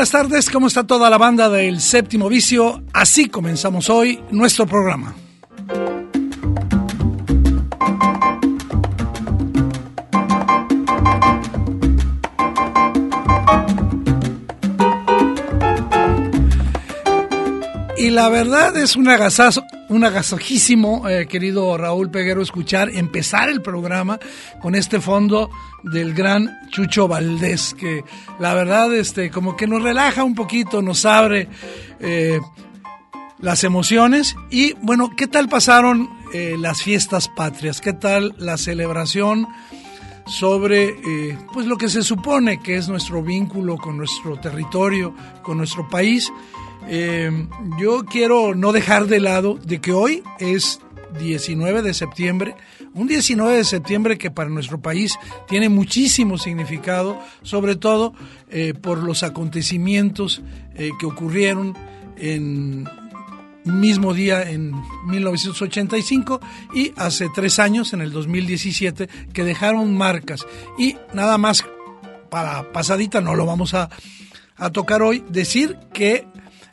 Buenas tardes, ¿cómo está toda la banda del séptimo vicio? Así comenzamos hoy nuestro programa. Y la verdad es un agasazo, un agasajísimo, eh, querido Raúl Peguero, escuchar, empezar el programa con este fondo del gran Chucho Valdés, que la verdad, este, como que nos relaja un poquito, nos abre eh, las emociones. Y bueno, ¿qué tal pasaron eh, las fiestas patrias? ¿Qué tal la celebración? sobre pues lo que se supone que es nuestro vínculo con nuestro territorio, con nuestro país. Eh, yo quiero no dejar de lado de que hoy es 19 de septiembre, un 19 de septiembre que para nuestro país tiene muchísimo significado, sobre todo eh, por los acontecimientos eh, que ocurrieron en mismo día en 1985 y hace tres años, en el 2017, que dejaron marcas. Y nada más para pasadita, no lo vamos a tocar hoy, decir que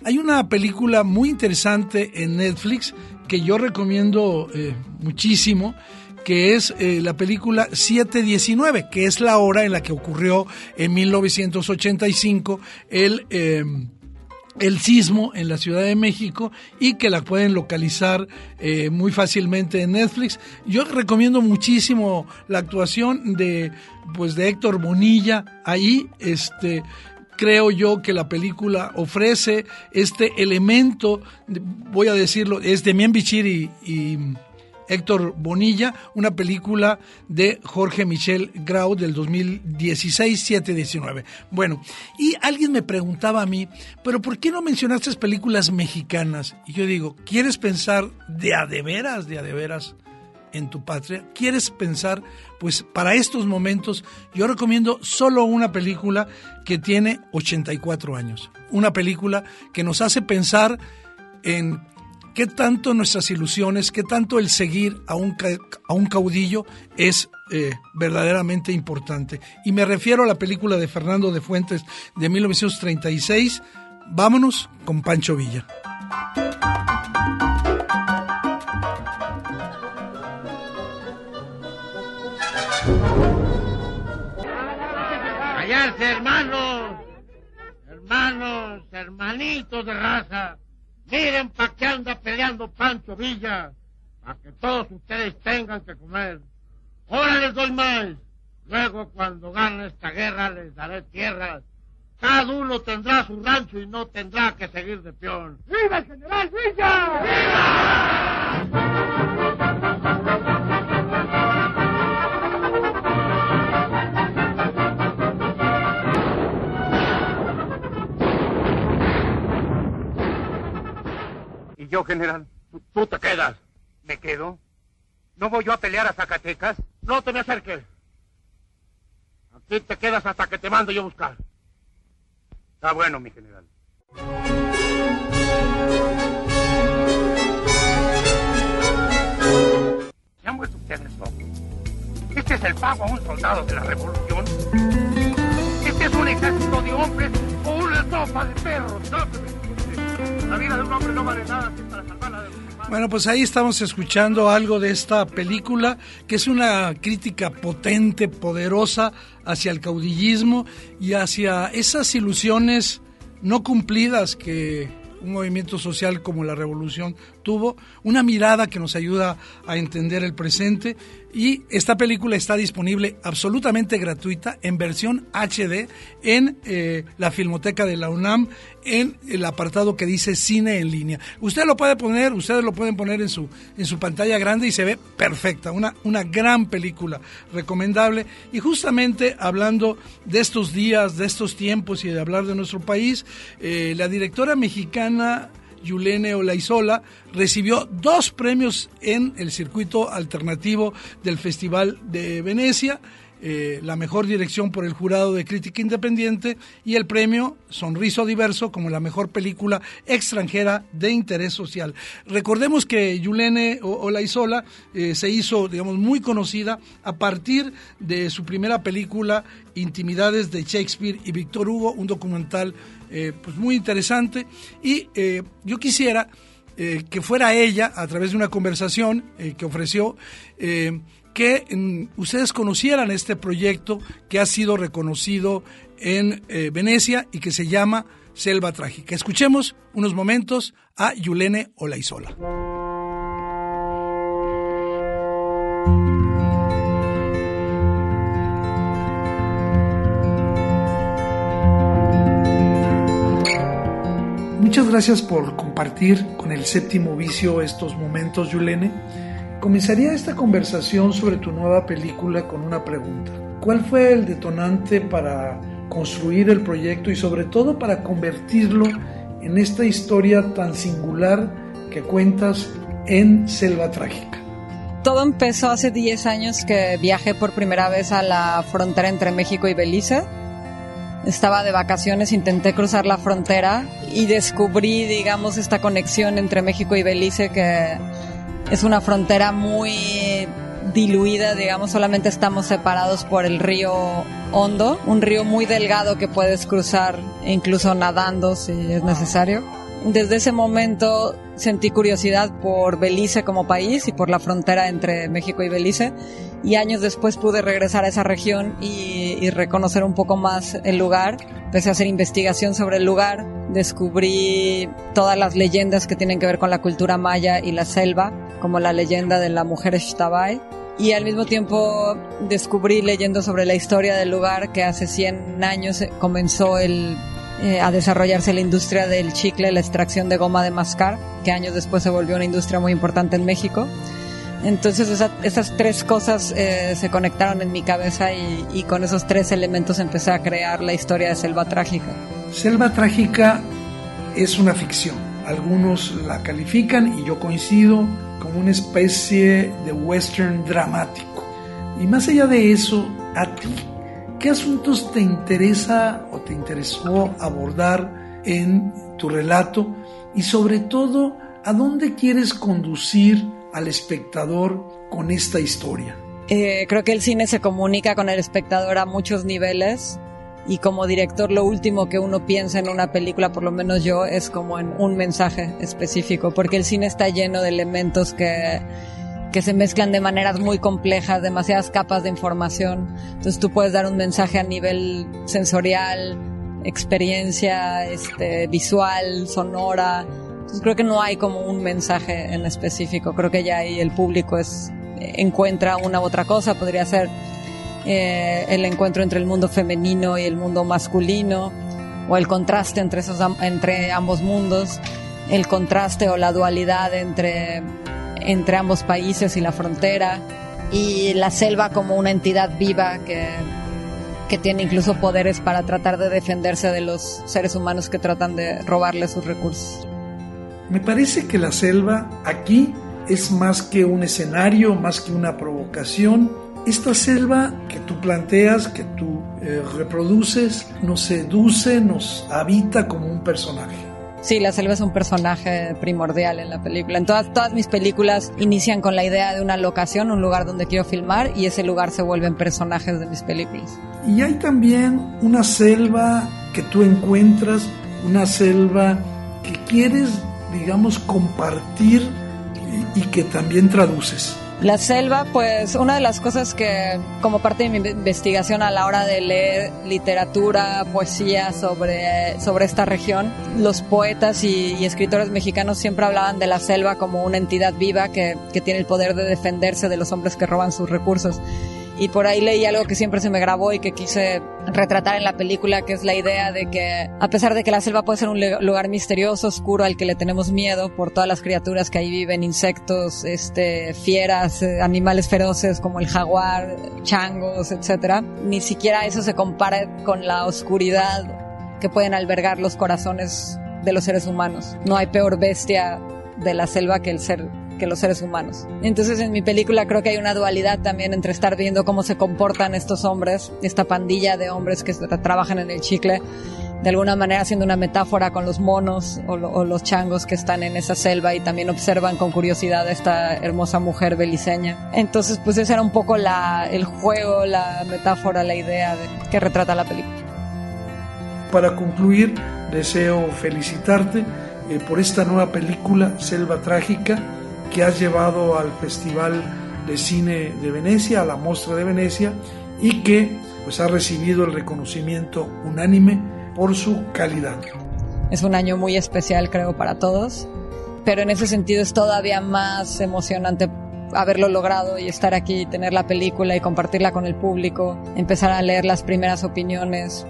hay una película muy interesante en Netflix que yo recomiendo eh, muchísimo, que es eh, la película 719, que es la hora en la que ocurrió en 1985 el... Eh, el sismo en la Ciudad de México y que la pueden localizar muy fácilmente en Netflix. Yo recomiendo muchísimo la actuación de pues de Héctor Bonilla ahí, este creo yo que la película ofrece este elemento, voy a decirlo, es de Mien Bichir y, Héctor Bonilla, una película de Jorge Michel Grau del 2016-719. Bueno, y alguien me preguntaba a mí, pero ¿por qué no mencionaste películas mexicanas? Y yo digo, ¿quieres pensar de a de veras, de a de veras? En tu patria, quieres pensar, pues para estos momentos yo recomiendo solo una película que tiene 84 años. Una película que nos hace pensar en qué tanto nuestras ilusiones, qué tanto el seguir a un, a un caudillo es eh, verdaderamente importante. Y me refiero a la película de Fernando de Fuentes de 1936, Vámonos con Pancho Villa. Hermanitos de raza, miren pa' qué anda peleando Pancho Villa, para que todos ustedes tengan que comer. Ahora les doy más. Luego, cuando gane esta guerra, les daré tierras. Cada uno tendrá su rancho y no tendrá que seguir de peón. ¡Viva el general Villa! ¡Viva! Yo, general? Tú, te quedas. ¿Me quedo? ¿No voy yo a pelear a Zacatecas? No te me acerques. Aquí te quedas hasta que te mando yo a buscar. Está bueno, mi general. ¿Se han vuelto ustedes locos? ¿Este es el pago a un soldado de la revolución? ¿Este es un ejército de hombres o una tropa de perros? La vida de un hombre no vale nada para de bueno, pues ahí estamos escuchando algo de esta película, que es una crítica potente, poderosa hacia el caudillismo y hacia esas ilusiones no cumplidas que un movimiento social como la revolución tuvo, una mirada que nos ayuda a entender el presente y esta película está disponible absolutamente gratuita en versión HD en eh, la Filmoteca de la UNAM en el apartado que dice cine en línea. Usted lo puede poner, ustedes lo pueden poner en su en su pantalla grande y se ve perfecta, una una gran película recomendable y justamente hablando de estos días, de estos tiempos y de hablar de nuestro país, eh, la directora mexicana Yulene Olaizola, recibió dos premios en el circuito alternativo del Festival de Venecia. Eh, la mejor dirección por el jurado de crítica independiente y el premio Sonriso Diverso como la mejor película extranjera de interés social. Recordemos que Yulene Olaizola eh, se hizo, digamos, muy conocida a partir de su primera película Intimidades de Shakespeare y Víctor Hugo, un documental eh, pues muy interesante. Y eh, yo quisiera que fuera ella, a través de una conversación que ofreció, que mm, ustedes conocieran este proyecto que ha sido reconocido en Venecia y que se llama Selva Trágica. Escuchemos unos momentos a Yulene Olaizola. Muchas gracias por compartir con el séptimo vicio estos momentos, Yulene. Comenzaría esta conversación sobre tu nueva película con una pregunta. ¿Cuál fue el detonante para construir el proyecto y sobre todo para convertirlo en esta historia tan singular que cuentas en Selva Trágica? Todo empezó hace 10 años que viajé por primera vez a la frontera entre México y Belice estaba de vacaciones, intenté cruzar la frontera y descubrí, digamos, esta conexión entre México y Belice, que es una frontera muy diluida, digamos, solamente estamos separados por el río Hondo, un río muy delgado que puedes cruzar incluso nadando si es necesario. Desde ese momento sentí curiosidad por Belice como país y por la frontera entre México y Belice y años después pude regresar a esa región y, reconocer un poco más el lugar. Empecé a hacer investigación sobre el lugar, descubrí todas las leyendas que tienen que ver con la cultura maya y la selva, como la leyenda de la mujer Xtabay. Y al mismo tiempo descubrí leyendo sobre la historia del lugar que hace 100 años comenzó eh, a desarrollarse la industria del chicle, la extracción de goma de mascar, que años después se volvió una industria muy importante en México. Entonces esas tres cosas eh, se conectaron en mi cabeza y, con esos tres elementos empecé a crear la historia de Selva Trágica. Selva Trágica es una ficción. Algunos la califican y yo coincido como una especie de western dramático. Y más allá de eso, a ti, ¿qué asuntos te interesa o te interesó abordar en tu relato? Y sobre todo, ¿a dónde quieres conducir al espectador con esta historia? Eh, creo que el cine se comunica con el espectador a muchos niveles y como director lo último que uno piensa en una película, por lo menos yo, es como en un mensaje específico, porque el cine está lleno de elementos que, que se mezclan de maneras muy complejas, demasiadas capas de información. Entonces tú puedes dar un mensaje a nivel sensorial, experiencia este, visual, sonora, creo que no hay como un mensaje en específico, creo que ya ahí el público es, encuentra una u otra cosa, podría ser eh, el encuentro entre el mundo femenino y el mundo masculino, o el contraste entre, esos, entre ambos mundos, el contraste o la dualidad entre, entre ambos países y la frontera, y la selva como una entidad viva que, que tiene incluso poderes para tratar de defenderse de los seres humanos que tratan de robarle sus recursos. Me parece que la selva aquí es más que un escenario, más que una provocación. Esta selva que tú planteas, que tú eh, reproduces, nos seduce, nos habita como un personaje. Sí, la selva es un personaje primordial en la película. En todas, todas mis películas inician con la idea de una locación, un lugar donde quiero filmar y ese lugar se vuelven personajes de mis películas. Y hay también una selva que tú encuentras, una selva que quieres digamos, compartir y, que también traduces. La selva, pues una de las cosas que como parte de mi investigación a la hora de leer literatura, poesía sobre, sobre esta región, los poetas y, escritores mexicanos siempre hablaban de la selva como una entidad viva que, que tiene el poder de defenderse de los hombres que roban sus recursos y por ahí leí algo que siempre se me grabó y que quise retratar en la película, que es la idea de que a pesar de que la selva puede ser un lugar misterioso, oscuro, al que le tenemos miedo por todas las criaturas que ahí viven, insectos, este, fieras, eh, animales feroces como el jaguar, changos, etcétera, ni siquiera eso se compara con la oscuridad que pueden albergar los corazones de los seres humanos. No hay peor bestia de la selva que el ser que los seres humanos. Entonces en mi película creo que hay una dualidad también entre estar viendo cómo se comportan estos hombres, esta pandilla de hombres que trabajan en el chicle, de alguna manera haciendo una metáfora con los monos o, los changos que están en esa selva y también observan con curiosidad a esta hermosa mujer beliceña. Entonces pues ese era un poco la, el juego, la metáfora, la idea de, que retrata la película. Para concluir, deseo felicitarte eh, por esta nueva película, Selva Trágica, que has llevado al Festival de Cine de Venecia, a la Mostra de Venecia, y que pues ha recibido el reconocimiento unánime por su calidad. Es un año muy especial, creo, para todos, pero en ese sentido es todavía más emocionante haberlo logrado y estar aquí, tener la película y compartirla con el público, empezar a leer las primeras opiniones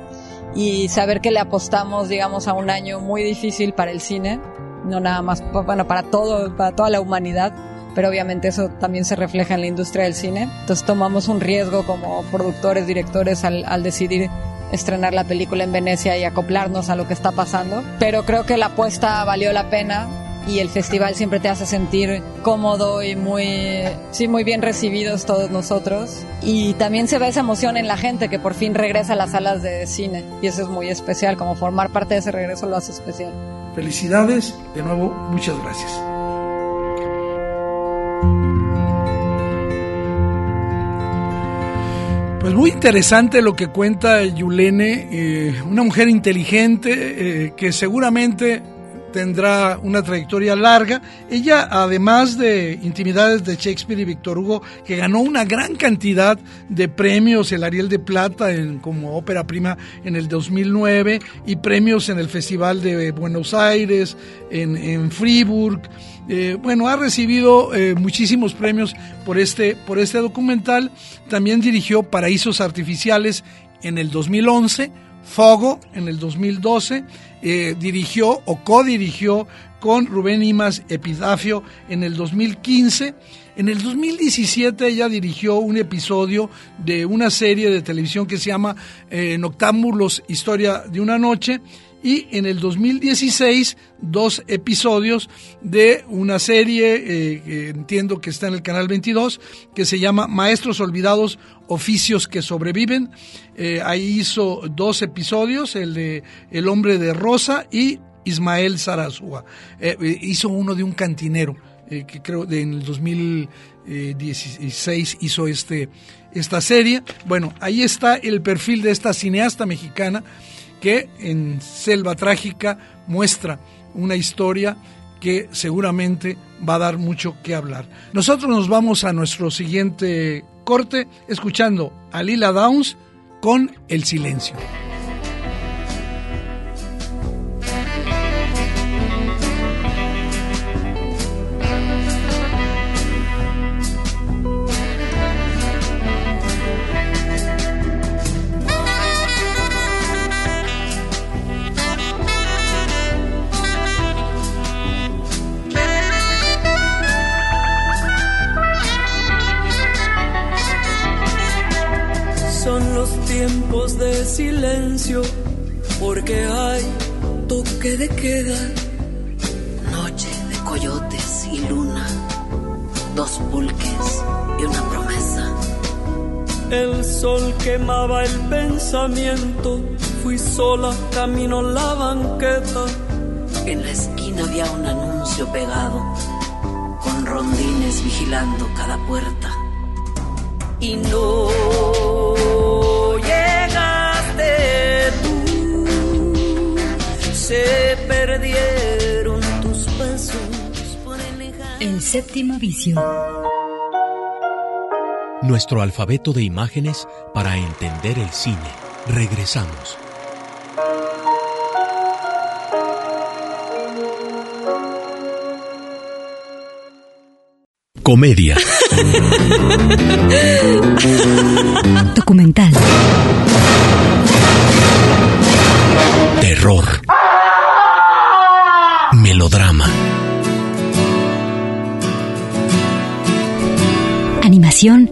y saber que le apostamos, digamos, a un año muy difícil para el cine, no nada más, bueno, para todo, para toda la humanidad, pero obviamente eso también se refleja en la industria del cine. Entonces tomamos un riesgo como productores, directores al, al decidir estrenar la película en Venecia y acoplarnos a lo que está pasando, pero creo que la apuesta valió la pena y el festival siempre te hace sentir cómodo y muy, sí, muy bien recibidos todos nosotros. Y también se ve esa emoción en la gente que por fin regresa a las salas de cine y eso es muy especial, como formar parte de ese regreso lo hace especial. Felicidades, de nuevo, muchas gracias. Pues muy interesante lo que cuenta Yulene, eh, una mujer inteligente eh, que seguramente tendrá una trayectoria larga. Ella, además de Intimidades de Shakespeare y Víctor Hugo, que ganó una gran cantidad de premios, el Ariel de Plata en, como ópera prima en el 2009 y premios en el Festival de Buenos Aires, en, en Fribourg. Eh, bueno, ha recibido eh, muchísimos premios por este, por este documental. También dirigió Paraísos Artificiales en el 2011 Fogo en el 2012, eh, dirigió o codirigió con Rubén Imas Epitafio en el 2015. En el 2017 ella dirigió un episodio de una serie de televisión que se llama eh, Noctámbulos, Historia de una Noche y en el 2016 dos episodios de una serie eh, que entiendo que está en el canal 22 que se llama Maestros Olvidados, Oficios que Sobreviven. Eh, ahí hizo dos episodios, el de El Hombre de Rosa y Ismael Sarazúa. Eh, hizo uno de un cantinero. que creo que en el 2016 hizo este, esta serie. Bueno, ahí está el perfil de esta cineasta mexicana que en Selva Trágica muestra una historia que seguramente va a dar mucho que hablar. Nosotros nos vamos a nuestro siguiente corte escuchando a Lila Downs con El Silencio. Sol quemaba el pensamiento, fui sola, camino la banqueta. En la esquina había un anuncio pegado, con rondines vigilando cada puerta. Y no se perdieron tus pasos El séptimo vicio. Nuestro alfabeto de imágenes para entender el cine. Regresamos. Comedia. Documental. Terror. Melodrama. Animación.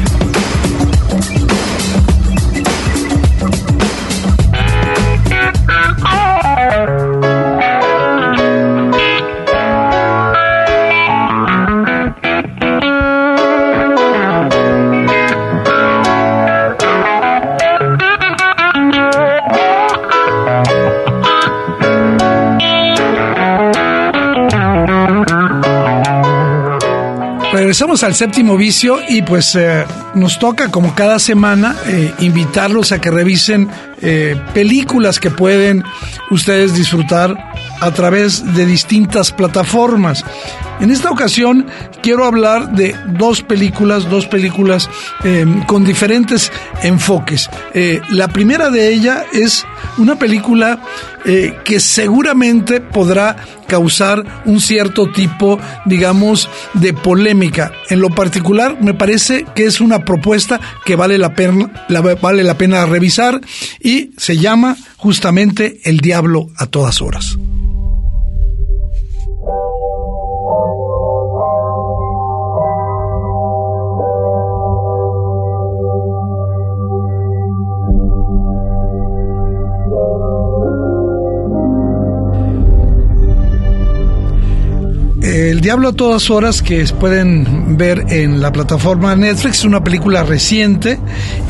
Regresamos al séptimo vicio y pues eh, nos toca como cada semana eh, invitarlos a que revisen eh, películas que pueden ustedes disfrutar a través de distintas plataformas. En esta ocasión quiero hablar de dos películas, dos películas eh, con diferentes enfoques. La primera de ella es una película que seguramente podrá causar un cierto tipo, digamos, de polémica. En lo particular, me parece que es una propuesta que vale la pena, vale la pena revisar y se llama justamente El Diablo a todas horas. El Diablo a todas horas que pueden ver en la plataforma Netflix es una película reciente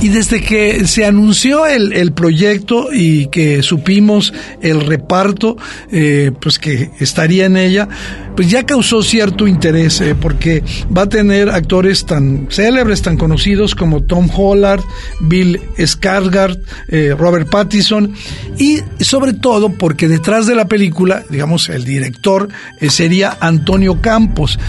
y desde que se anunció el, el proyecto y que supimos el reparto eh, pues que estaría en ella pues ya causó cierto interés eh, porque va a tener actores tan célebres tan conocidos como Tom Hollard, Bill Skarsgård, eh, Robert Pattinson y sobre todo porque detrás de la película digamos el director sería Antonio Antonio Campos,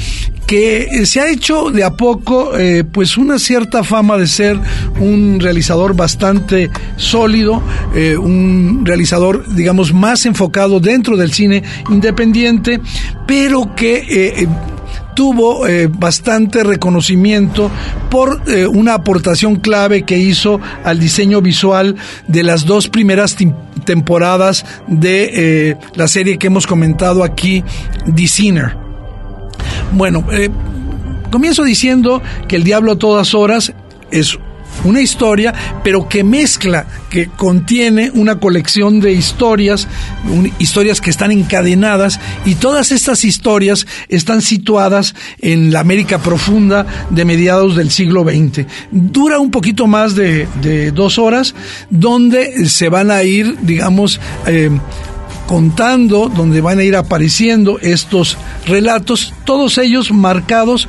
que eh, se ha hecho de a poco eh, pues una cierta fama de ser un realizador bastante sólido, eh, un realizador digamos más enfocado dentro del cine independiente, pero que tuvo bastante reconocimiento por una aportación clave que hizo al diseño visual de las dos primeras temporadas de la serie que hemos comentado aquí, The Sinner. Bueno, eh, comienzo diciendo que El Diablo a todas horas es una historia, pero que mezcla, que contiene una colección de historias, historias que están encadenadas y todas estas historias están situadas en la América profunda de mediados del siglo XX. Dura un poquito más de, dos horas, donde se van a ir, digamos, eh, contando, donde van a ir apareciendo estos relatos, todos ellos marcados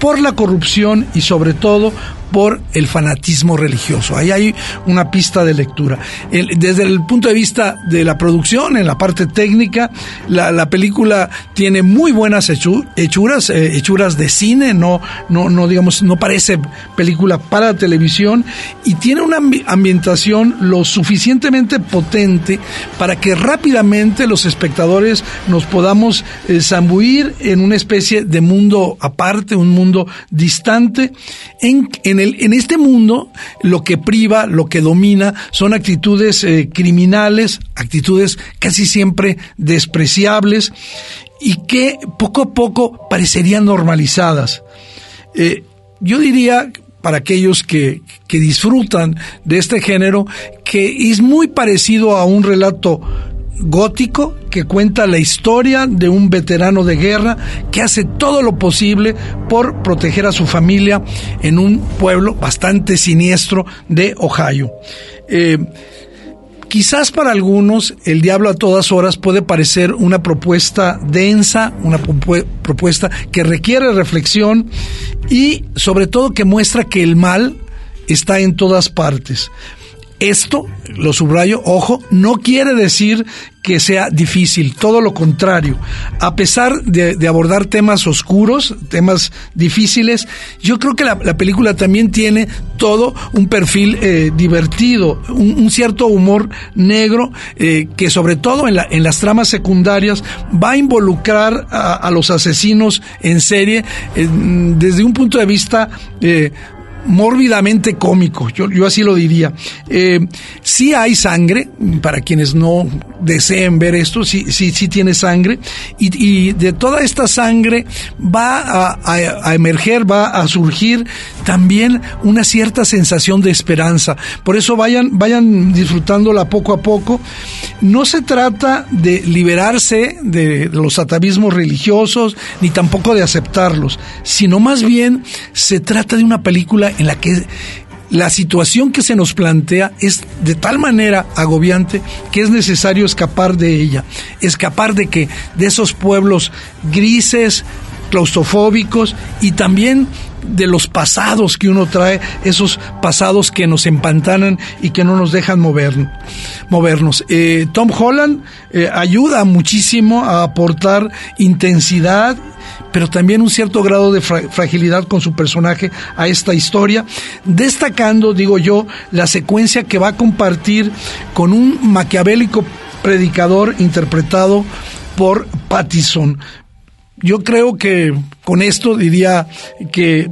por la corrupción y sobre todo por el fanatismo religioso. Ahí hay una pista de lectura. desde el punto de vista de la producción, en la parte técnica, la, película tiene muy buenas hechuras, eh, hechuras de cine, no, no, no digamos, no parece película para televisión y tiene una ambientación lo suficientemente potente para que rápidamente los espectadores nos podamos eh, zambuir en una especie de mundo aparte, un mundo distante, en, en en este mundo lo que priva, lo que domina son actitudes eh, criminales, actitudes casi siempre despreciables y que poco a poco parecerían normalizadas. Eh, yo diría para aquellos que, que, disfrutan de este género, que es muy parecido a un relato gótico que cuenta la historia de un veterano de guerra que hace todo lo posible por proteger a su familia en un pueblo bastante siniestro de Ohio. Eh, quizás para algunos el diablo a todas horas puede parecer una propuesta densa, una propuesta que requiere reflexión y sobre todo que muestra que el mal está en todas partes Esto, lo subrayo, ojo, no quiere decir que sea difícil, todo lo contrario. A pesar de, abordar temas oscuros, temas difíciles, yo creo que la, película también tiene todo un perfil eh, divertido, un, cierto humor negro eh, que sobre todo en, la, en, las tramas secundarias va a involucrar a, los asesinos en serie desde un punto de vista eh, mórbidamente cómico, yo, yo así lo diría. Eh, sí hay sangre, para quienes no deseen ver esto, sí, tiene sangre, y, de toda esta sangre va a, emerger, va a surgir también una cierta sensación de esperanza. Por eso vayan, vayan disfrutándola poco a poco. No se trata de liberarse de los atavismos religiosos, ni tampoco de aceptarlos, sino más bien se trata de una película en la que la situación que se nos plantea es de tal manera agobiante que es necesario escapar de ella, escapar de que de esos pueblos grises, claustrofóbicos y también de los pasados que uno trae, esos pasados que nos empantanan y que no nos dejan mover, movernos. Eh, Tom Holland eh, ayuda muchísimo a aportar intensidad pero también un cierto grado de fragilidad con su personaje a esta historia, destacando, digo yo, la secuencia que va a compartir con un maquiavélico predicador interpretado por Pattison. Yo creo que con esto diría que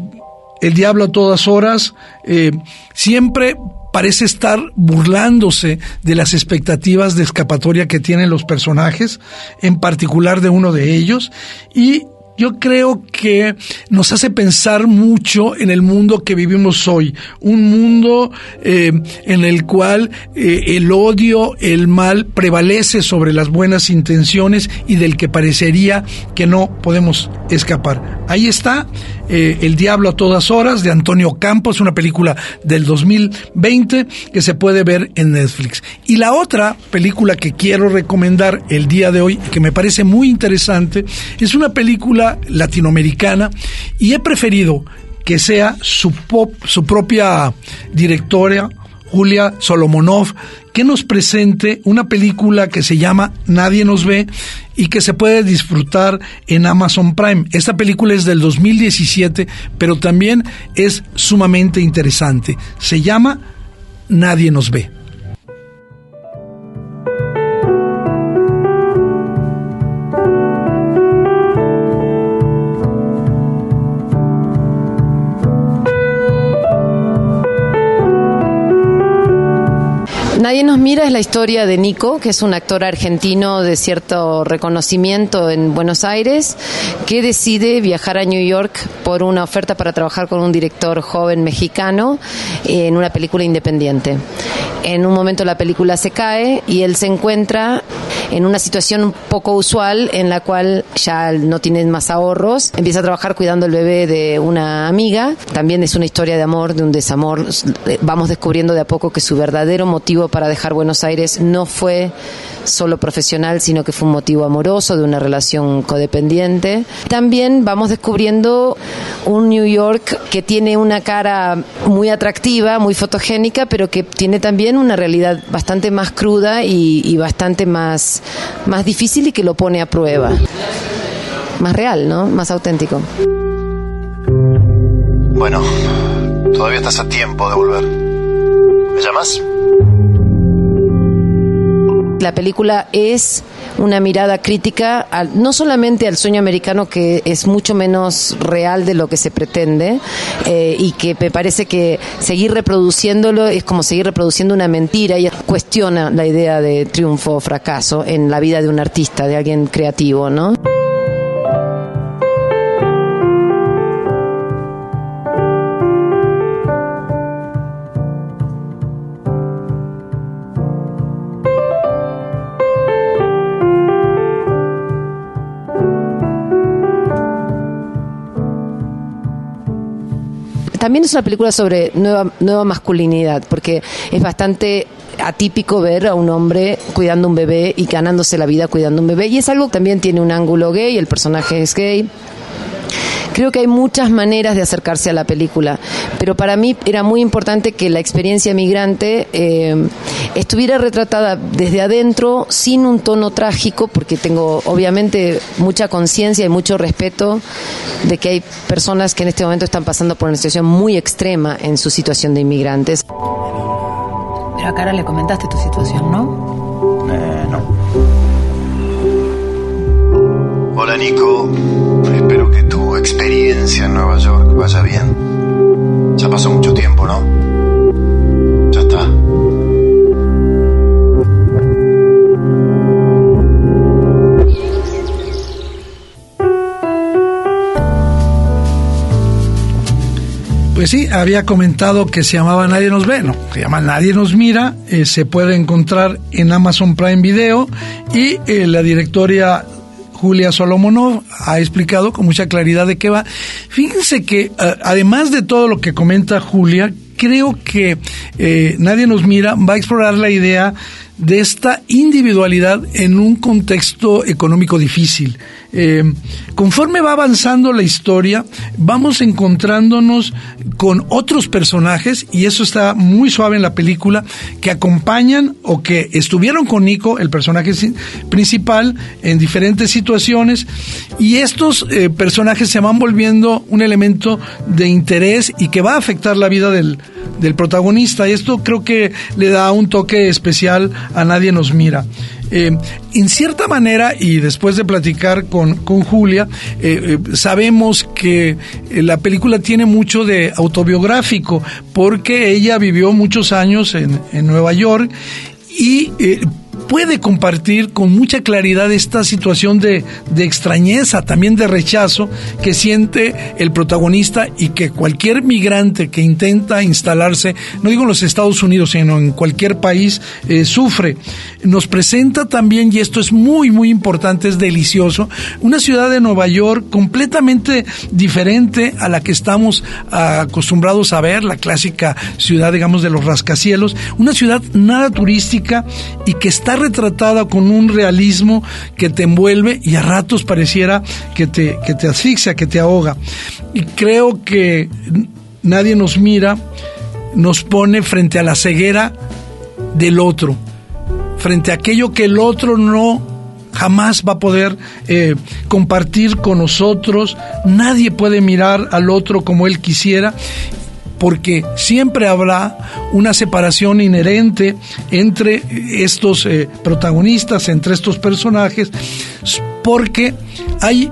el diablo a todas horas eh, siempre parece estar burlándose de las expectativas de escapatoria que tienen los personajes, en particular de uno de ellos, y yo creo que nos hace pensar mucho en el mundo que vivimos hoy, un mundo eh, en el cual eh, el odio, el mal prevalece sobre las buenas intenciones y del que parecería que no podemos escapar. Ahí está eh, El Diablo a todas horas de Antonio Campos, una película del 2020 que se puede ver en Netflix. Y la otra película que quiero recomendar el día de hoy, que me parece muy interesante, es una película latinoamericana y he preferido que sea su, pop, su propia directora, Julia Solomonov, que nos presente una película que se llama Nadie nos ve y que se puede disfrutar en Amazon Prime. Esta película es del 2017, pero también es sumamente interesante. Se llama Nadie nos ve. Nadie nos mira es la historia de Nico, que es un actor argentino de cierto reconocimiento en Buenos Aires, que decide viajar a New York por una oferta para trabajar con un director joven mexicano en una película independiente. En un momento la película se cae y él se encuentra en una situación poco usual en la cual ya no tiene más ahorros, empieza a trabajar cuidando el bebé de una amiga, también es una historia de amor, de un desamor, vamos descubriendo de a poco que su verdadero motivo para dejar Buenos Aires no fue solo profesional, sino que fue un motivo amoroso de una relación codependiente. También vamos descubriendo un New York que tiene una cara muy atractiva, muy fotogénica, pero que tiene también una realidad bastante más cruda y, bastante más, más difícil y que lo pone a prueba. Más real, ¿no? Más auténtico. Bueno, todavía estás a tiempo de volver. ¿Me llamas? La película es una mirada crítica no solamente al sueño americano que es mucho menos real de lo que se pretende eh, y que me parece que seguir reproduciéndolo es como seguir reproduciendo una mentira y cuestiona la idea de triunfo o fracaso en la vida de un artista, de alguien creativo, ¿no? También es una película sobre nueva, nueva masculinidad, porque es bastante atípico ver a un hombre cuidando un bebé y ganándose la vida cuidando un bebé. Y es algo que también tiene un ángulo gay, el personaje es gay Creo que hay muchas maneras de acercarse a la película, pero para mí era muy importante que la experiencia migrante eh, estuviera retratada desde adentro, sin un tono trágico, porque tengo obviamente mucha conciencia y mucho respeto de que hay personas que en este momento están pasando por una situación muy extrema en su situación de inmigrantes. Pero a Cara le comentaste tu situación, ¿no? Eh, no. Hola Nico, que tu experiencia en Nueva York vaya bien. Ya pasó mucho tiempo, ¿no? Ya está. Pues sí, había comentado que se llamaba Nadie nos ve, no, se llama Nadie nos mira, eh, se puede encontrar en Amazon Prime Video y eh, la directoria Julia Solomonov ha explicado con mucha claridad de qué va. Fíjense que eh, además de todo lo que comenta Julia, creo que eh, Nadie nos mira va a explorar la idea de esta individualidad en un contexto económico difícil. Eh, conforme va avanzando la historia, vamos encontrándonos con otros personajes, y eso está muy suave en la película, que acompañan o que estuvieron con Nico, el personaje principal, en diferentes situaciones, y estos eh, personajes se van volviendo un elemento de interés y que va a afectar la vida del, del protagonista. Y esto creo que le da un toque especial a Nadie nos mira. Eh, en cierta manera, y después de platicar con, con Julia, eh, eh, sabemos que la película tiene mucho de autobiográfico, porque ella vivió muchos años en, en Nueva York y puede compartir con mucha claridad esta situación de, extrañeza, también de rechazo que siente el protagonista y que cualquier migrante que intenta instalarse, no digo en los Estados Unidos, sino en cualquier país, eh, sufre. Nos presenta también, y esto es muy, muy importante, es delicioso, una ciudad de Nueva York completamente diferente a la que estamos acostumbrados a ver, la clásica ciudad, digamos, de los rascacielos, una ciudad nada turística y que está retratada con un realismo que te envuelve y a ratos pareciera que te, que te asfixia, que te ahoga. Y creo que nadie nos mira, nos pone frente a la ceguera del otro, frente a aquello que el otro no jamás va a poder eh, compartir con nosotros, nadie puede mirar al otro como él quisiera porque siempre habrá una separación inherente entre estos eh, protagonistas, entre estos personajes, porque hay,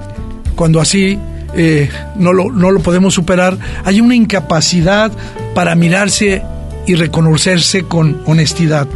cuando así eh, no, lo, no lo podemos superar, hay una incapacidad para mirarse y reconocerse con honestidad.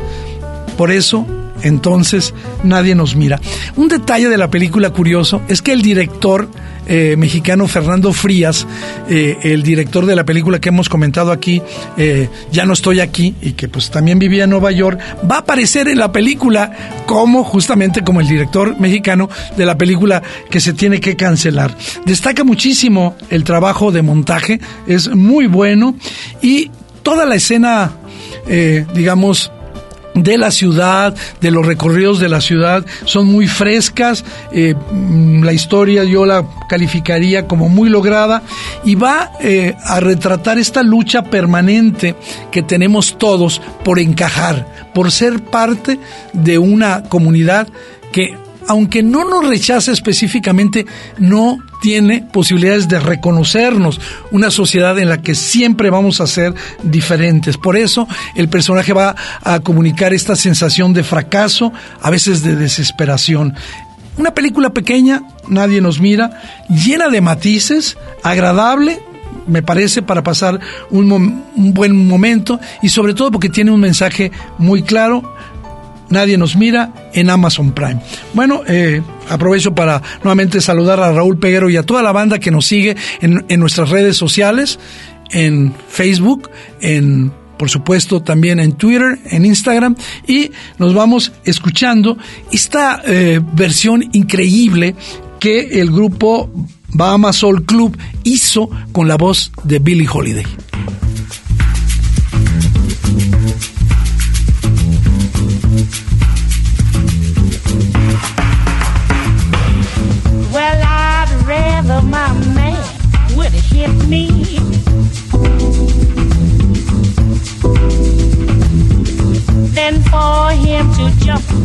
Por eso, entonces, nadie nos mira. Un detalle de la película curioso es que el director eh, mexicano Fernando Frías, eh, el director de la película que hemos comentado aquí, eh, Ya no estoy aquí, y que pues también vivía en Nueva York, va a aparecer en la película como justamente como el director mexicano de la película que se tiene que cancelar. Destaca muchísimo el trabajo de montaje, es muy bueno y toda la escena, digamos, de la ciudad, de los recorridos de la ciudad, son muy frescas, eh, mm, la historia yo la calificaría como muy lograda y va eh, a retratar esta lucha permanente que tenemos todos por encajar, por ser parte de una comunidad que aunque no nos rechace específicamente, no tiene posibilidades de reconocernos, una sociedad en la que siempre vamos a ser diferentes. Por eso el personaje va a comunicar esta sensación de fracaso, a veces de desesperación. Una película pequeña, nadie nos mira, llena de matices, agradable, me parece, para pasar un, un buen momento y sobre todo porque tiene un mensaje muy claro, Nadie nos mira en Amazon Prime. Bueno, eh, aprovecho para nuevamente saludar a Raúl Peguero y a toda la banda que nos sigue en, nuestras redes sociales, en Facebook, en por supuesto también en Twitter, en Instagram y nos vamos escuchando esta eh, versión increíble que el grupo Bahama Soul Club hizo con la voz de Billie Holiday.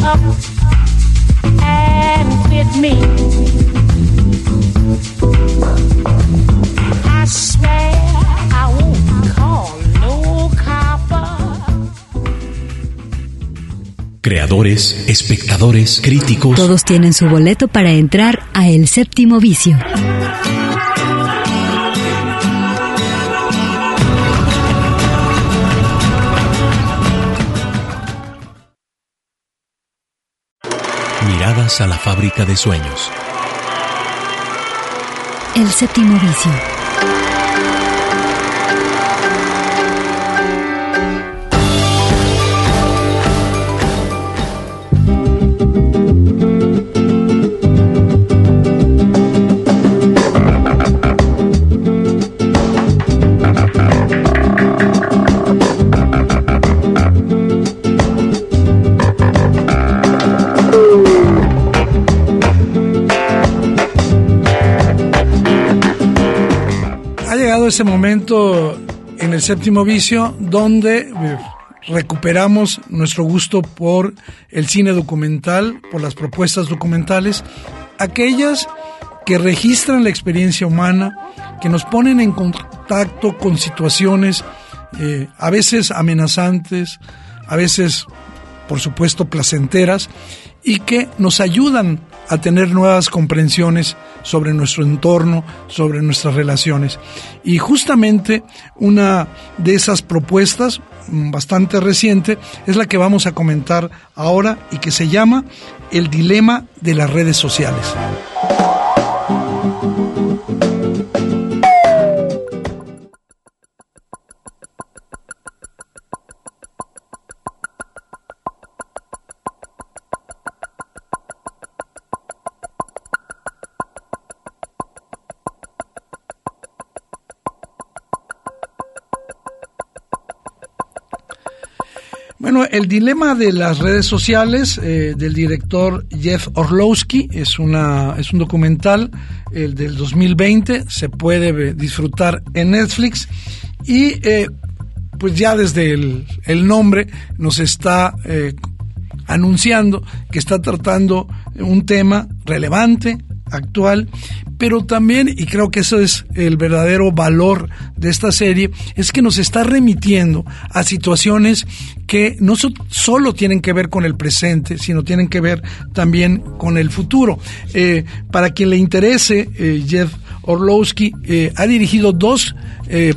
Up and with me. I swear I won't call no copper. Creadores, espectadores, críticos. Todos tienen su boleto para entrar a El Séptimo Vicio. A la fábrica de sueños. El Séptimo Vicio. Ese momento en el séptimo vicio donde eh, recuperamos nuestro gusto por el cine documental, por las propuestas documentales, aquellas que registran la experiencia humana, que nos ponen en contacto con situaciones eh, a veces amenazantes, a veces, por supuesto, placenteras, y que nos ayudan a tener nuevas comprensiones sobre nuestro entorno, sobre nuestras relaciones. Y justamente una de esas propuestas, mm, bastante reciente, es la que vamos a comentar ahora y que se llama El dilema de las redes sociales. El dilema de las redes sociales eh, del director Jeff Orlowski es, una, es un documental el del 2020, se puede disfrutar en Netflix y eh, pues ya desde el, el nombre nos está eh, anunciando que está tratando un tema relevante, actual, pero también, y creo que eso es el verdadero valor de esta serie, es que nos está remitiendo a situaciones que no so- solo tienen que ver con el presente, sino tienen que ver también con el futuro. Eh, para quien le interese, eh, Jeff Orlowski eh, ha dirigido dos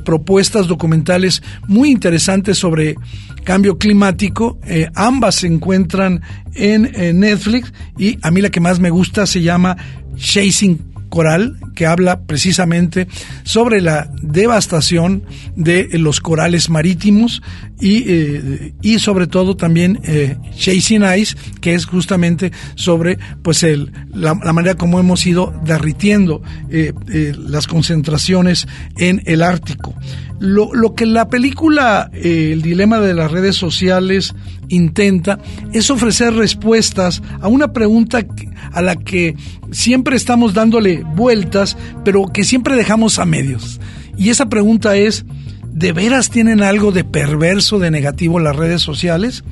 propuestas documentales muy interesantes sobre cambio climático. Eh, ambas se encuentran en eh, Netflix y a mí la que más me gusta se llama Chasing Coral, que habla precisamente sobre la devastación de los corales marítimos y, eh, y sobre todo también eh, Chasing Ice, que es justamente sobre pues el, la, la manera como hemos ido derritiendo eh, eh, las concentraciones en el Ártico. Lo, lo que la película eh, El dilema de las redes sociales intenta es ofrecer respuestas a una pregunta que- a la que siempre estamos dándole vueltas, pero que siempre dejamos a medios. Y esa pregunta es, ¿de veras tienen algo de perverso, de negativo las redes sociales?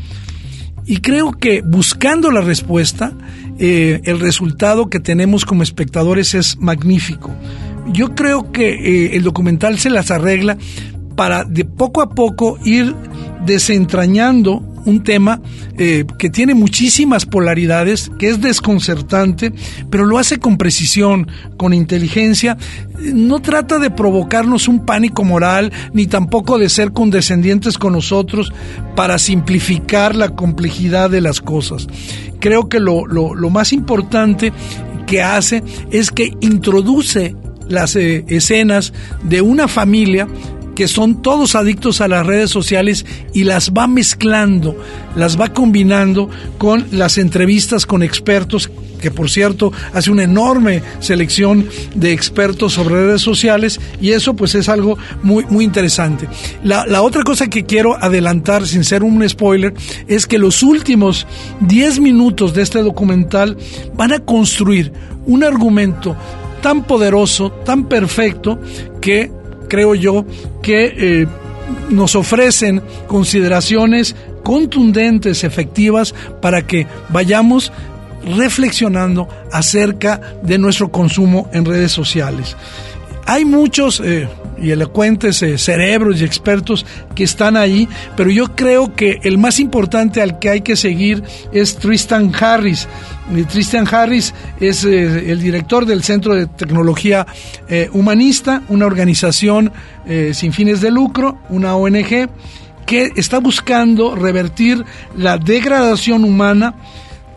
Y creo que buscando la respuesta, eh, el resultado que tenemos como espectadores es magnífico. Yo creo que eh, el documental se las arregla para de poco a poco ir desentrañando un tema eh, que tiene muchísimas polaridades, que es desconcertante, pero lo hace con precisión, con inteligencia. No trata de provocarnos un pánico moral, ni tampoco de ser condescendientes con nosotros para simplificar la complejidad de las cosas. Creo que lo, lo- más importante que hace es que introduce las eh, escenas de una familia que son todos adictos a las redes sociales y las va mezclando, las va combinando con las entrevistas con expertos, que por cierto hace una enorme selección de expertos sobre redes sociales y eso pues es algo muy, muy interesante. La, la otra cosa que quiero adelantar sin ser un spoiler es que los últimos 10 minutos de este documental van a construir un argumento tan poderoso, tan perfecto, que creo yo que eh, nos ofrecen consideraciones contundentes, efectivas, para que vayamos reflexionando acerca de nuestro consumo en redes sociales. Hay muchos eh, y elocuentes eh, cerebros y expertos que están ahí, pero yo creo que el más importante al que hay que seguir es Tristan Harris. Y Tristan Harris es eh, el director del Centro de Tecnología Humanista, una organización sin fines de lucro, una ONG, que está buscando revertir la degradación humana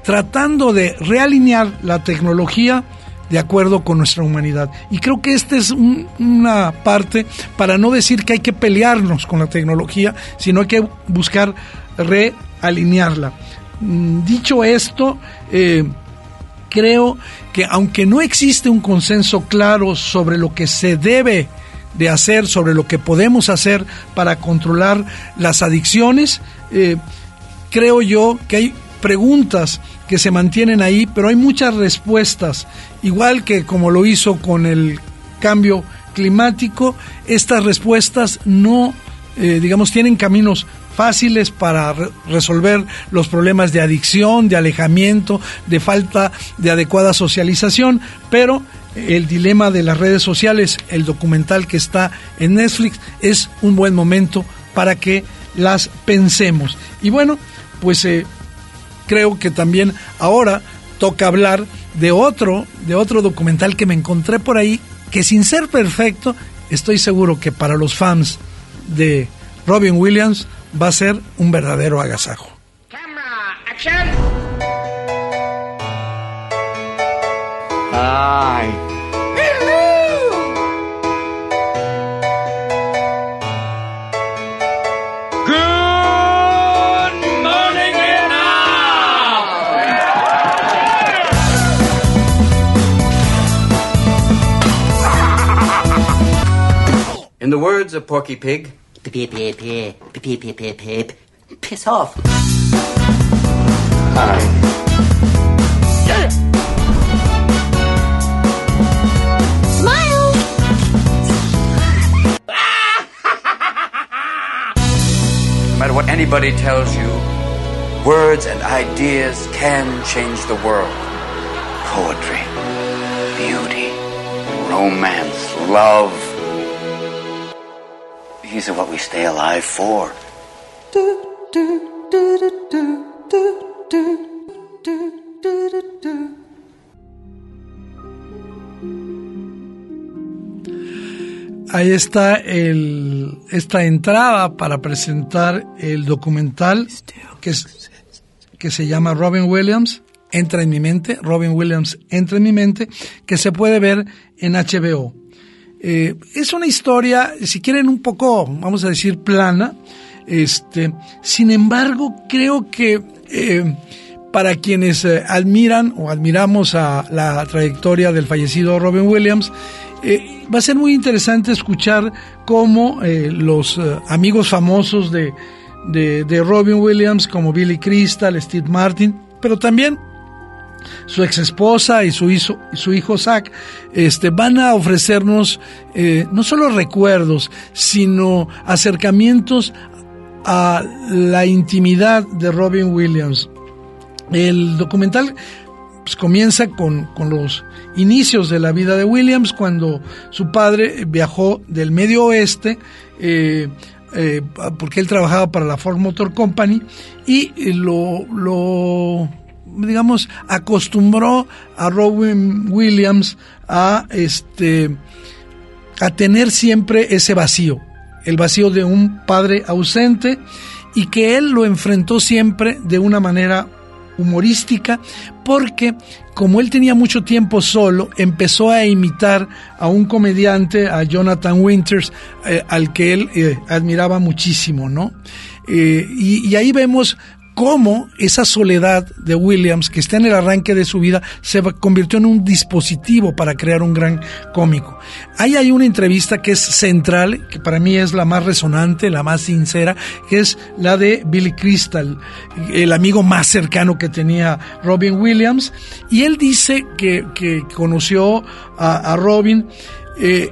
tratando de realinear la tecnología de acuerdo con nuestra humanidad. Y creo que esta es una parte para no decir que hay que pelearnos con la tecnología, sino hay que buscar realinearla. Mm, dicho esto, eh, creo que aunque no existe un consenso claro sobre lo que se debe de hacer, sobre lo que podemos hacer para controlar las adicciones, eh, creo yo que hay preguntas que se mantienen ahí, pero hay muchas respuestas, igual que como lo hizo con el cambio climático, estas respuestas no, eh, digamos, tienen caminos fáciles para resolver los problemas de adicción, de alejamiento, de falta de adecuada socialización, pero el dilema de las redes sociales, el documental que está en Netflix, es un buen momento para que las pensemos. Y bueno, pues eh, creo que también ahora toca hablar de otro, de otro documental que me encontré por ahí, que sin ser perfecto, estoy seguro que para los fans de Robin Williams va a ser un verdadero agasajo. Ay. The words of Porky Pig, piss off. Hi. Yeah. Smile. No matter what anybody tells you, words and ideas can change the world. Poetry, beauty, romance, love. Ahí está el, esta entrada para presentar el documental que, es, que se llama Robin Williams, Entra en mi mente, Robin Williams Entra en mi mente, que se puede ver en HBO. Eh, es una historia, si quieren, un poco, vamos a decir, plana. Este, sin embargo, creo que eh, para quienes eh, admiran o admiramos a la trayectoria del fallecido Robin Williams, va a ser muy interesante escuchar cómo los amigos famosos de, de, de Robin Williams, como Billy Crystal, Steve Martin, pero también su ex esposa y su hijo, su hijo Zach, este, van a ofrecernos eh, no solo recuerdos, sino acercamientos a la intimidad de Robin Williams. El documental pues, comienza con, con, los inicios de la vida de Williams, cuando su padre viajó del medio oeste, eh, eh, porque él trabajaba para la Ford Motor Company, y lo, lo digamos, acostumbró a Robin Williams a este a tener siempre ese vacío, el vacío de un padre ausente y que él lo enfrentó siempre de una manera humorística porque como él tenía mucho tiempo solo, empezó a imitar a un comediante, a Jonathan Winters, eh, al que él eh, admiraba muchísimo, ¿no? Eh, y, y, ahí vemos cómo esa soledad de Williams, que está en el arranque de su vida, se convirtió en un dispositivo para crear un gran cómico. Ahí hay una entrevista que es central, que para mí es la más resonante, la más sincera, que es la de Billy Crystal, el amigo más cercano que tenía Robin Williams, y él dice que, conoció a, Robin eh,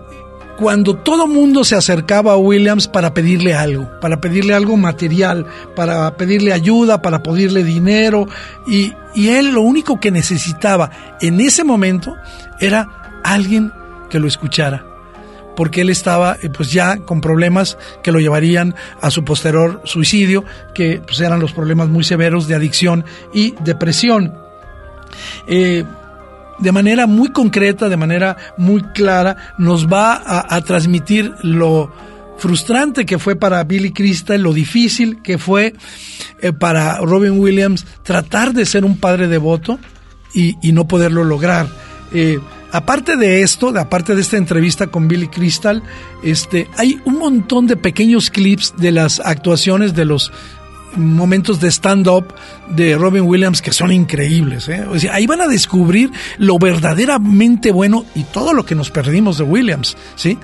cuando todo mundo se acercaba a Williams para pedirle algo, para pedirle algo material, para pedirle ayuda, para pedirle dinero, y, y él lo único que necesitaba en ese momento era alguien que lo escuchara porque él estaba eh, pues ya con problemas que lo llevarían a su posterior suicidio, que pues eran los problemas muy severos de adicción y depresión. Eh, de manera muy concreta, de manera muy clara, nos va a, transmitir lo frustrante que fue para Billy Crystal, lo difícil que fue eh, para Robin Williams tratar de ser un padre devoto y, y no poderlo lograr. Eh, aparte de esto, aparte de esta entrevista con Billy Crystal, este, hay un montón de pequeños clips de las actuaciones de los momentos de stand-up de Robin Williams que son increíbles. ¿eh? O sea, ahí van a descubrir lo verdaderamente bueno y todo lo que nos perdimos de Williams, ¿sí?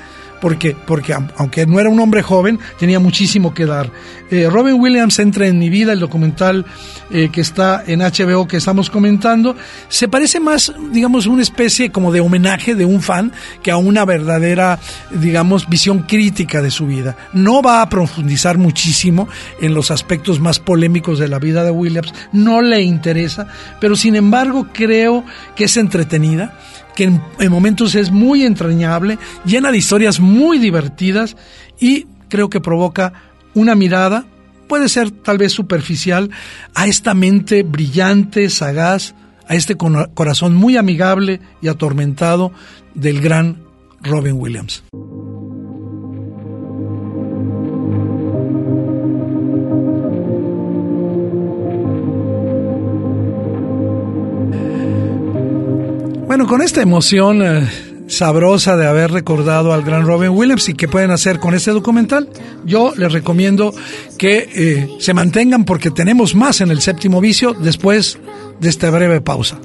Porque, porque aunque no era un hombre joven, tenía muchísimo que dar. Eh, Robin Williams entra en mi vida, el documental eh, que está en HBO que estamos comentando, se parece más, digamos, una especie como de homenaje de un fan que a una verdadera, digamos, visión crítica de su vida. No va a profundizar muchísimo en los aspectos más polémicos de la vida de Williams, no le interesa, pero sin embargo creo que es entretenida que en, en, momentos es muy entrañable, llena de historias muy divertidas y creo que provoca una mirada, puede ser tal vez superficial, a esta mente brillante, sagaz, a este corazón muy amigable y atormentado del gran Robin Williams. Con esta emoción eh, sabrosa de haber recordado al gran Robin Williams y que pueden hacer con este documental, yo les recomiendo que eh, se mantengan porque tenemos más en el séptimo vicio después de esta breve pausa.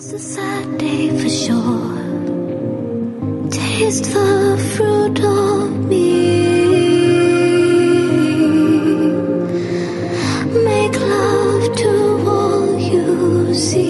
Un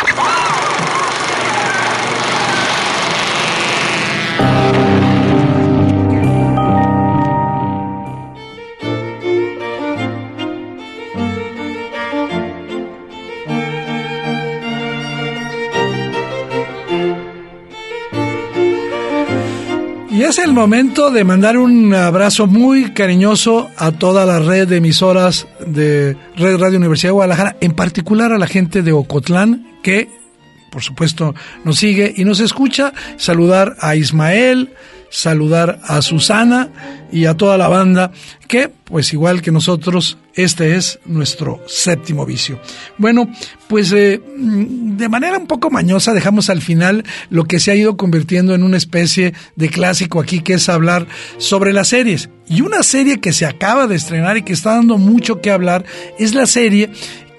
Momento de mandar un abrazo muy cariñoso a toda la red de emisoras de Red Radio Universidad de Guadalajara, en particular a la gente de Ocotlán, que por supuesto nos sigue y nos escucha. Saludar a Ismael, saludar a Susana y a toda la banda que, pues igual que nosotros, este es nuestro séptimo vicio. Bueno, pues eh, de manera un poco mañosa dejamos al final lo que se ha ido convirtiendo en una especie de clásico aquí, que es hablar sobre las series. Y una serie que se acaba de estrenar y que está dando mucho que hablar es la serie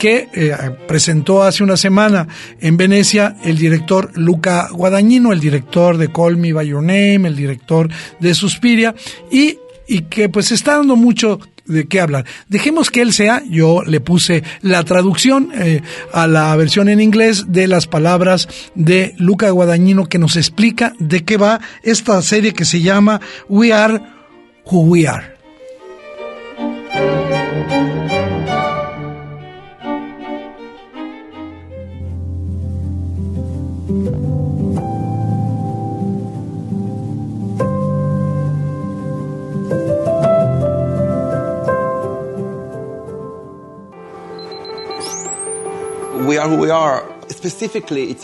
que eh, presentó hace una semana en Venecia el director Luca Guadagnino, el director de Call Me By Your Name, el director de Suspiria, y, y que pues está dando mucho de qué hablar. Dejemos que él sea, yo le puse la traducción eh, a la versión en inglés de las palabras de Luca Guadagnino que nos explica de qué va esta serie que se llama We Are Who We Are. We Are Who We Are.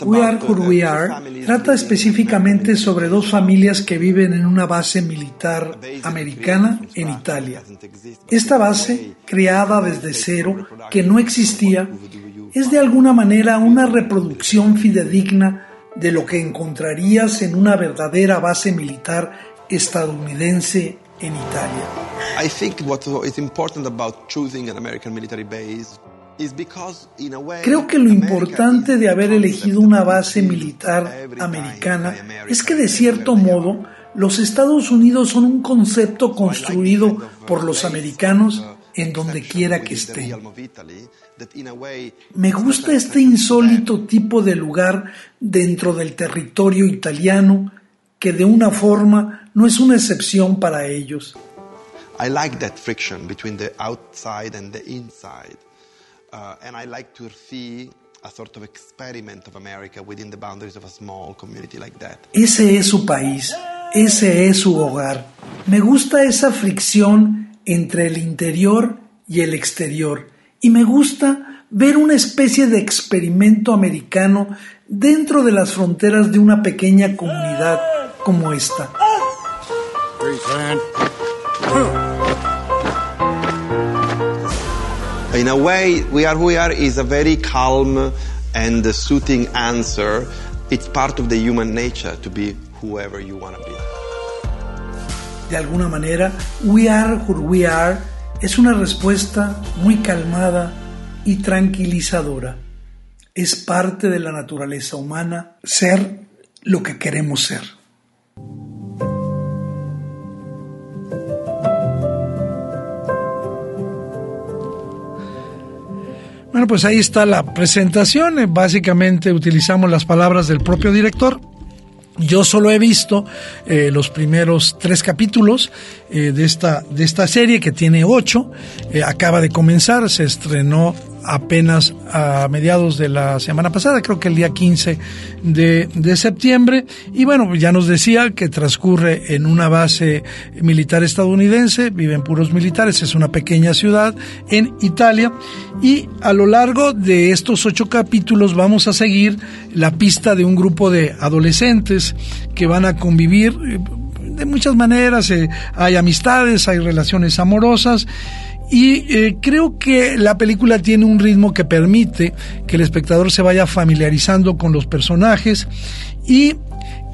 We Are Who We Are trata específicamente sobre dos familias que viven en una base militar americana en Italia. Esta base, creada desde cero, que no existía, es de alguna manera una reproducción fidedigna de lo que encontrarías en una verdadera base militar estadounidense en Italia. I think what is important about choosing an American military base Creo que lo importante de haber elegido una base militar americana es que de cierto modo los Estados Unidos son un concepto construido por los americanos en donde quiera que esté. Me gusta este insólito tipo de lugar dentro del territorio italiano que de una forma no es una excepción para ellos. I like that friction between the outside and the inside. Uh, and I like to see a sort of experiment of America within the boundaries of a small community like that. Ese es su país, ese es su hogar. Me gusta esa fricción entre el interior y el exterior. Y me gusta ver una especie de experimento americano dentro de las fronteras de una pequeña comunidad como esta. In a way, We Are Who We Are is a very calm and soothing answer. It's part of the human nature to be whoever you want to be. De alguna manera, We Are Who We Are es una respuesta muy calmada y tranquilizadora. Es parte de la naturaleza humana ser lo que queremos ser. Pues ahí está la presentación. Eh, Básicamente utilizamos las palabras del propio director. Yo solo he visto eh, los primeros tres capítulos eh, de, esta, de esta serie que tiene ocho. Acaba de comenzar, se estrenó apenas a mediados de la semana pasada, creo que el día 15 de, de septiembre. Y bueno, ya nos decía que transcurre en una base militar estadounidense, viven puros militares, es una pequeña ciudad en Italia. Y a lo largo de estos ocho capítulos vamos a seguir la pista de un grupo de adolescentes que van a convivir eh, de muchas maneras. eh, hay amistades, hay relaciones amorosas. Y eh, creo que la película tiene un ritmo que permite que el espectador se vaya familiarizando con los personajes y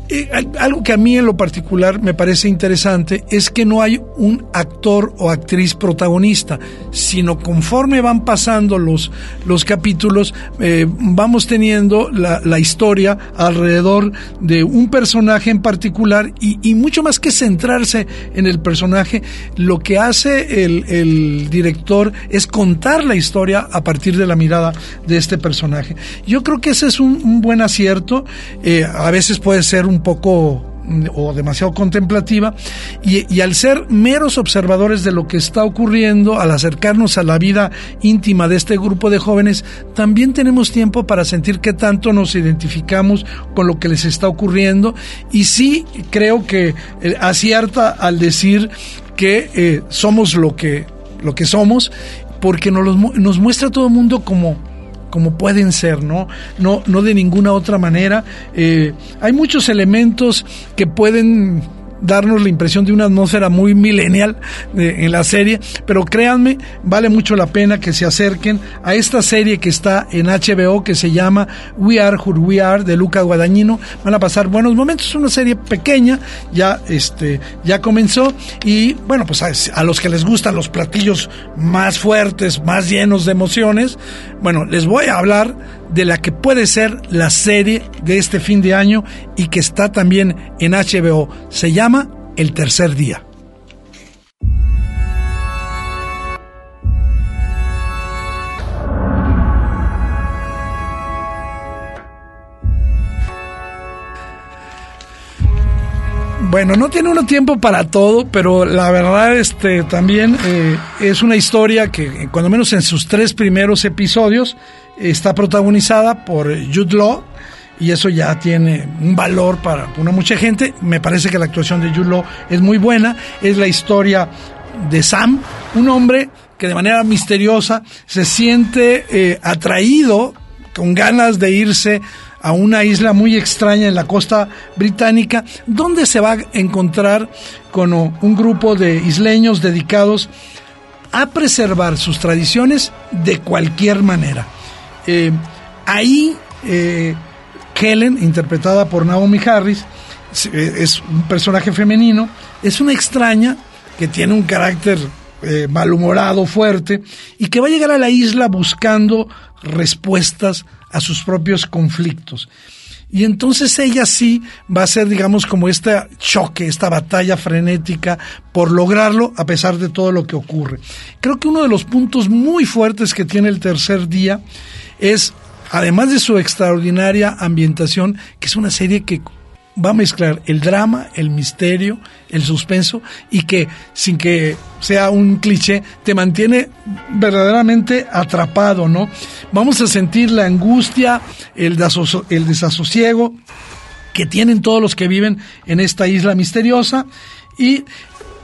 eh, al- algo que a mí en lo particular me parece interesante es que no hay un actor o actriz protagonista, sino conforme van pasando los, los capítulos, eh, vamos teniendo la, la historia alrededor de un personaje en particular y, y mucho más que centrarse en el personaje, lo que hace el, el director es contar la historia a partir de la mirada de este personaje. Yo creo que ese es un, un buen acierto, eh, a veces puede ser un poco mm, o demasiado contemplativa y, al ser meros observadores de lo que está ocurriendo, al acercarnos a la vida íntima de este grupo de jóvenes, también tenemos tiempo para sentir qué tanto nos identificamos con lo que les está ocurriendo. Y sí creo que eh, acierta al decir que eh, somos lo que, lo que somos porque nos, nos muestra todo el mundo como como pueden ser, ¿no? No, no de ninguna otra manera. Eh, hay muchos elementos que pueden darnos la impresión de una atmósfera muy millennial eh, en la serie, pero créanme, vale mucho la pena que se acerquen a esta serie que está en HBO que se llama We Are Who We Are de Luca Guadagnino. Van a pasar buenos momentos, es una serie pequeña, ya este ya comenzó y bueno, pues a, a los que les gustan los platillos más fuertes, más llenos de emociones, bueno, les voy a hablar de la que puede ser la serie de este fin de año y que está también en HBO. Se llama El Tercer Día. Bueno, no tiene uno tiempo para todo, pero la verdad este también eh, es una historia que, cuando menos en sus tres primeros episodios, está protagonizada por Jude Law y eso ya tiene un valor para una mucha gente. Me parece que la actuación de Jude Law es muy buena. Es la historia de Sam, un hombre que de manera misteriosa se siente eh, atraído, con ganas de irse a una isla muy extraña en la costa británica, donde se va a encontrar con un grupo de isleños dedicados a preservar sus tradiciones de cualquier manera. Eh, ahí eh, Helen, interpretada por Naomi Harris, es- es un personaje femenino, es una extraña que tiene un carácter eh, malhumorado, fuerte, y que va a llegar a la isla buscando respuestas a sus propios conflictos. Y entonces ella sí va a ser, digamos, como este choque, esta batalla frenética por lograrlo a pesar de todo lo que ocurre. Creo que uno de los puntos muy fuertes que tiene el tercer día es, además de su extraordinaria ambientación, que es una serie que va a mezclar el drama, el misterio, el suspenso y que sin que sea un cliché te mantiene verdaderamente atrapado, ¿no? Vamos a sentir la angustia, el, el desasosiego que tienen todos los que viven en esta isla misteriosa y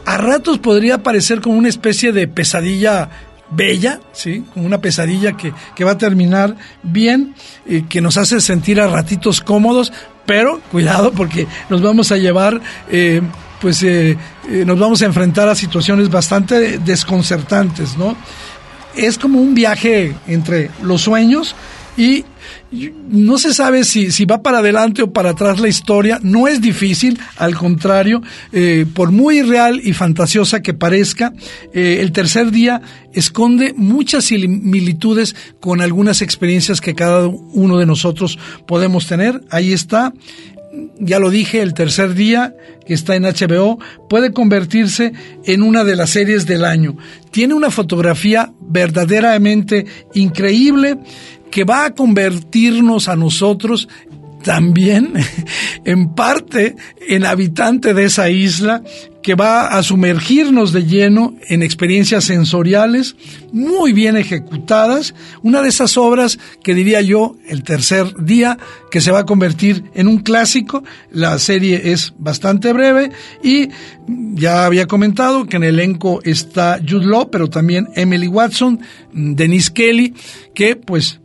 a ratos podría parecer como una especie de pesadilla bella, ¿sí? Como una pesadilla que, que va a terminar bien, eh, que nos hace sentir a ratitos cómodos, pero cuidado porque nos vamos a llevar, eh, pues eh, nos vamos a enfrentar a situaciones bastante desconcertantes, ¿no? Es como un viaje entre los sueños y no se sabe si, si, va para adelante o para atrás la historia, no es difícil, al contrario, eh, por muy real y fantasiosa que parezca, eh, el tercer día esconde muchas similitudes con algunas experiencias que cada uno de nosotros podemos tener. Ahí está, ya lo dije, el tercer día, que está en HBO, puede convertirse en una de las series del año. Tiene una fotografía verdaderamente increíble que va a convertirnos a nosotros también en parte en habitante de esa isla que va a sumergirnos de lleno en experiencias sensoriales muy bien ejecutadas, una de esas obras que diría yo el tercer día que se va a convertir en un clásico, la serie es bastante breve y ya había comentado que en el elenco está Jude Law, pero también Emily Watson, Denise Kelly, que pues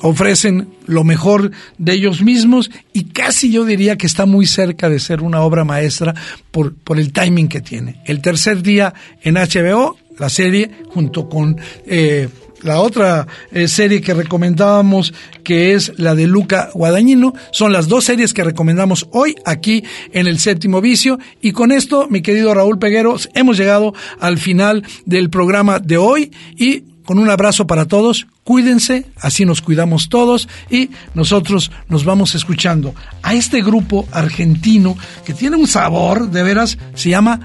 ofrecen lo mejor de ellos mismos y casi yo diría que está muy cerca de ser una obra maestra por, por el timing que tiene. El tercer día en HBO, la serie, junto con eh, la otra eh, serie que recomendábamos, que es la de Luca Guadañino, son las dos series que recomendamos hoy aquí en el séptimo vicio. Y con esto, mi querido Raúl Pegueros, hemos llegado al final del programa de hoy y con un abrazo para todos, cuídense, así nos cuidamos todos y nosotros nos vamos escuchando a este grupo argentino que tiene un sabor, de veras, se llama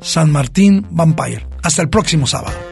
San Martín Vampire. Hasta el próximo sábado.